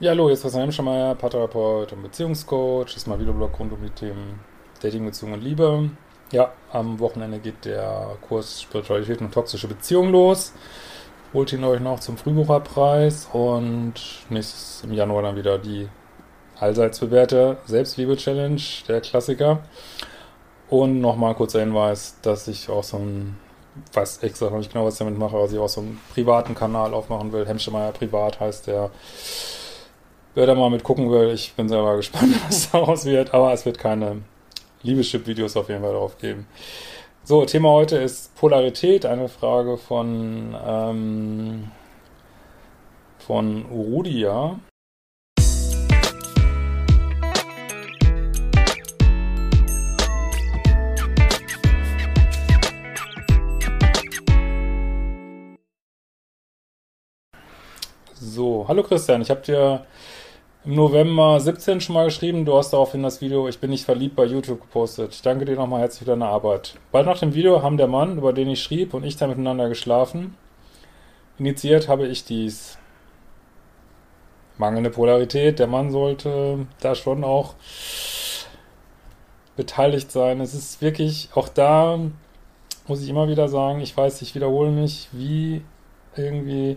Ja, hallo, hier ist Christian Hemschemeier, Paartherapeut und Beziehungscoach. Das ist mal Videoblog rund um die Themen Dating, Beziehung und Liebe. Ja, am Wochenende geht der Kurs Spiritualität und toxische Beziehungen los. Holt ihn euch noch zum Frühbucherpreis und nächstes im Januar dann wieder die allseits bewährte Selbstliebe-Challenge, der Klassiker. Und nochmal ein kurzer Hinweis, dass ich auch so ein, weiß extra noch nicht genau, was ich damit mache, aber ich auch so einen privaten Kanal aufmachen will. Hemschemeier Privat heißt der. Wer da mal mit gucken will, ich bin selber gespannt, was daraus wird, aber es wird keine Liebeschip-Videos auf jeden Fall drauf geben. So, Thema heute ist Polarität, eine Frage von, ähm, von Urudia. So, hallo Christian, ich habe dir im November 17 schon mal geschrieben, du hast daraufhin das Video Ich bin nicht verliebt bei YouTube gepostet. Ich danke dir nochmal herzlich für deine Arbeit. Bald nach dem Video haben der Mann, über den ich schrieb, und ich da miteinander geschlafen. Initiiert habe ich dies. Mangelnde Polarität, der Mann sollte da schon auch beteiligt sein. Es ist wirklich, auch da muss ich immer wieder sagen, ich weiß, ich wiederhole mich, wie irgendwie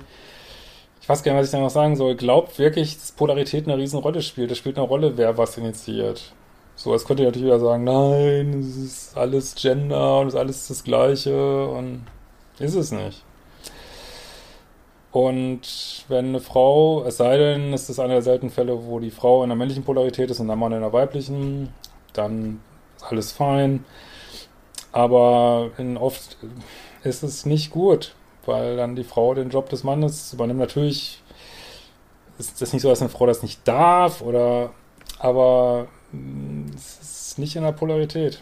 ich weiß gar nicht, was ich da noch sagen soll, glaubt wirklich, dass Polarität eine Riesenrolle spielt. Das spielt eine Rolle, wer was initiiert. So, jetzt könnt ihr natürlich wieder sagen, nein, es ist alles Gender und es ist alles das Gleiche und ist es nicht. Und wenn eine Frau, es sei denn, es ist einer der seltenen Fälle, wo die Frau in der männlichen Polarität ist und der Mann in der weiblichen, dann ist alles fein. Aber in oft ist es nicht gut weil dann die Frau den Job des Mannes übernimmt. Natürlich ist das nicht so, dass eine Frau das nicht darf, oder aber mm, es ist nicht in der Polarität.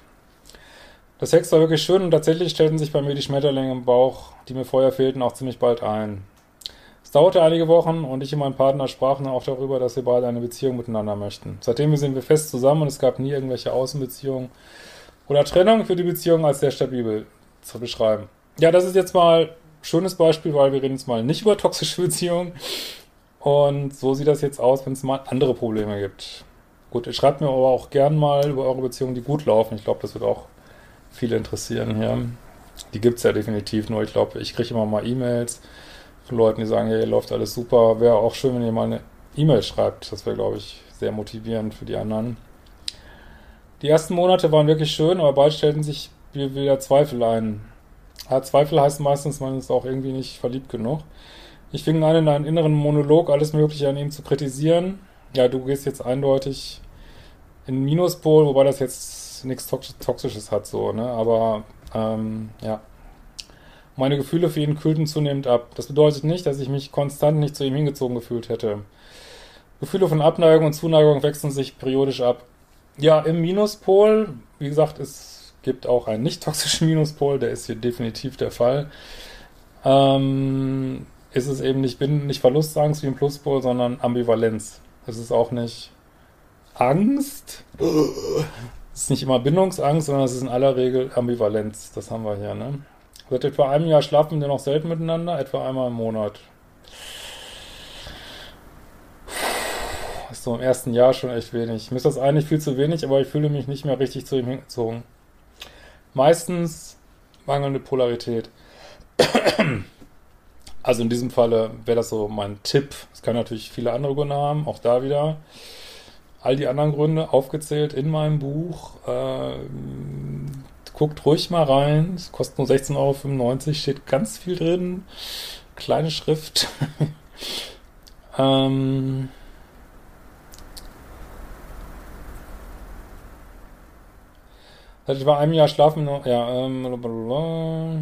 Das Sex war wirklich schön und tatsächlich stellten sich bei mir die Schmetterlinge im Bauch, die mir vorher fehlten, auch ziemlich bald ein. Es dauerte einige Wochen und ich und mein Partner sprachen auch darüber, dass wir beide eine Beziehung miteinander möchten. Seitdem sind wir fest zusammen und es gab nie irgendwelche Außenbeziehungen oder Trennung für die Beziehung als sehr stabil zu beschreiben. Ja, das ist jetzt mal schönes Beispiel, weil wir reden jetzt mal nicht über toxische Beziehungen. Und so sieht das jetzt aus, wenn es mal andere Probleme gibt. Gut, ihr schreibt mir aber auch gern mal über eure Beziehungen, die gut laufen. Ich glaube, das wird auch viele interessieren hier. Die gibt es ja definitiv, nur ich glaube, ich kriege immer mal E-Mails von Leuten, die sagen, hey, läuft alles super. Wäre auch schön, wenn ihr mal eine E-Mail schreibt. Das wäre, glaube ich, sehr motivierend für die anderen. Die ersten Monate waren wirklich schön, aber bald stellten sich wieder Zweifel ein. Zweifel heißt meistens, man ist auch irgendwie nicht verliebt genug. Ich fing an, in einen inneren Monolog alles Mögliche an ihm zu kritisieren. Ja, du gehst jetzt eindeutig in Minuspol, wobei das jetzt nichts Toxisches hat, so, ne? Aber, ähm, ja. Meine Gefühle für ihn kühlten zunehmend ab. Das bedeutet nicht, dass ich mich konstant nicht zu ihm hingezogen gefühlt hätte. Gefühle von Abneigung und Zuneigung wechseln sich periodisch ab. Ja, im Minuspol, wie gesagt, ist gibt auch einen nicht toxischen Minuspol, der ist hier definitiv der Fall. Ähm, ist es eben nicht, bin nicht Verlustangst wie ein Pluspol, sondern Ambivalenz. Es ist auch nicht Angst. Es ist nicht immer Bindungsangst, sondern es ist in aller Regel Ambivalenz. Das haben wir hier, ne? Seit etwa einem Jahr schlafen wir noch selten miteinander, etwa einmal im Monat. Ist so im ersten Jahr schon echt wenig. Mir ist das eigentlich viel zu wenig, aber ich fühle mich nicht mehr richtig zu ihm hingezogen. Meistens mangelnde Polarität. Also in diesem Falle wäre das so mein Tipp. Es kann natürlich viele andere Gründe haben, auch da wieder. All die anderen Gründe aufgezählt in meinem Buch. Äh, guckt ruhig mal rein. Es kostet nur 16,95 Euro, steht ganz viel drin. Kleine Schrift. ähm, Seit etwa einem Jahr schlafen noch, ja, ähm, blablabla.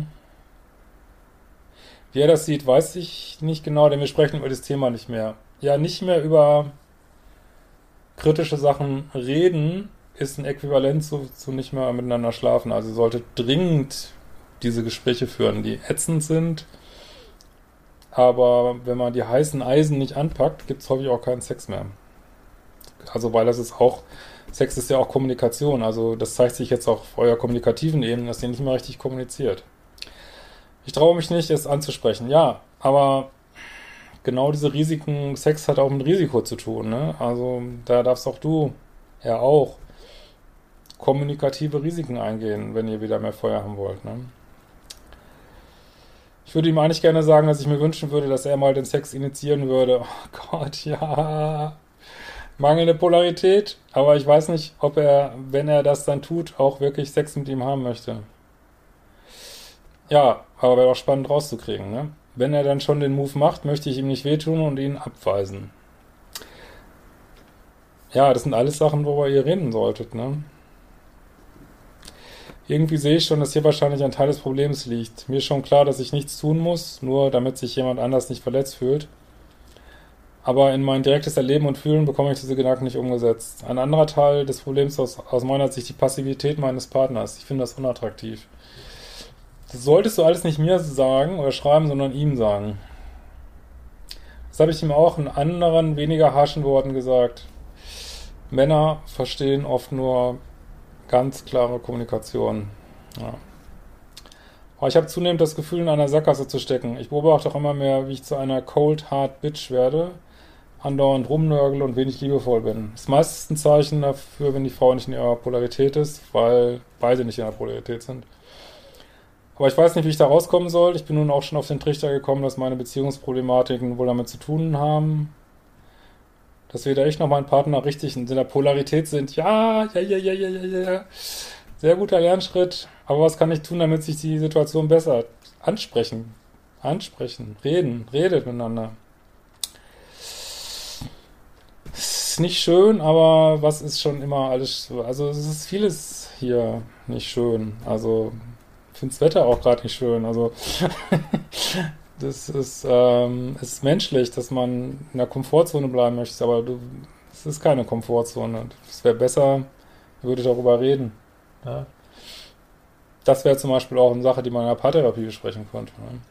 Wie er das sieht, weiß ich nicht genau, denn wir sprechen über das Thema nicht mehr. Ja, nicht mehr über kritische Sachen reden, ist ein Äquivalent zu, zu nicht mehr miteinander schlafen. Also ihr solltet dringend diese Gespräche führen, die ätzend sind. Aber wenn man die heißen Eisen nicht anpackt, gibt es häufig auch keinen Sex mehr. Also weil das ist auch, Sex ist ja auch Kommunikation. Also das zeigt sich jetzt auch auf eurer kommunikativen Ebene, dass ihr nicht mehr richtig kommuniziert. Ich traue mich nicht, es anzusprechen. Ja, aber genau diese Risiken, Sex hat auch mit Risiko zu tun. Ne? Also da darfst auch du ja auch kommunikative Risiken eingehen, wenn ihr wieder mehr Feuer haben wollt. Ne? Ich würde ihm eigentlich gerne sagen, dass ich mir wünschen würde, dass er mal den Sex initiieren würde. Oh Gott, ja. Mangelnde Polarität, aber ich weiß nicht, ob er, wenn er das dann tut, auch wirklich Sex mit ihm haben möchte. Ja, aber wäre auch spannend rauszukriegen, ne? Wenn er dann schon den Move macht, möchte ich ihm nicht wehtun und ihn abweisen. Ja, das sind alles Sachen, worüber ihr reden solltet, ne? Irgendwie sehe ich schon, dass hier wahrscheinlich ein Teil des Problems liegt. Mir ist schon klar, dass ich nichts tun muss, nur damit sich jemand anders nicht verletzt fühlt. Aber in mein direktes Erleben und Fühlen bekomme ich diese Gedanken nicht umgesetzt. Ein anderer Teil des Problems aus, aus meiner Sicht die Passivität meines Partners. Ich finde das unattraktiv. Das solltest du alles nicht mir sagen oder schreiben, sondern ihm sagen. Das habe ich ihm auch in anderen, weniger harschen Worten gesagt. Männer verstehen oft nur ganz klare Kommunikation. Ja. Aber ich habe zunehmend das Gefühl, in einer Sackgasse zu stecken. Ich beobachte auch immer mehr, wie ich zu einer cold, hard Bitch werde, andauernd rumnörgel und wenig liebevoll bin. Das meiste ein Zeichen dafür, wenn die Frau nicht in ihrer Polarität ist, weil beide nicht in ihrer Polarität sind. Aber ich weiß nicht, wie ich da rauskommen soll. Ich bin nun auch schon auf den Trichter gekommen, dass meine Beziehungsproblematiken wohl damit zu tun haben. Dass da echt noch meinen Partner richtig in der Polarität sind. Ja, ja, ja, ja, ja, ja, ja. Sehr guter Lernschritt. Aber was kann ich tun, damit sich die Situation besser ansprechen? Ansprechen, reden, redet miteinander. Ist nicht schön, aber was ist schon immer alles, also es ist vieles hier nicht schön. Also finde das Wetter auch gerade nicht schön. Also das ist, ähm, ist menschlich, dass man in der Komfortzone bleiben möchte, aber du, es ist keine Komfortzone. Es wäre besser, würde darüber reden. Ja. Das wäre zum Beispiel auch eine Sache, die man in der Paartherapie besprechen könnte. Ne?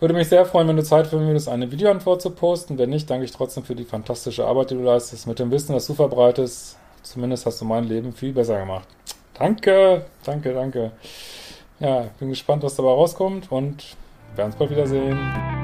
Würde mich sehr freuen, wenn du Zeit finden würdest, eine Videoantwort zu posten. Wenn nicht, danke ich trotzdem für die fantastische Arbeit, die du leistest. Mit dem Wissen, das du verbreitest, zumindest hast du mein Leben viel besser gemacht. Danke, danke, danke. Ja, bin gespannt, was dabei rauskommt und werden uns bald wiedersehen.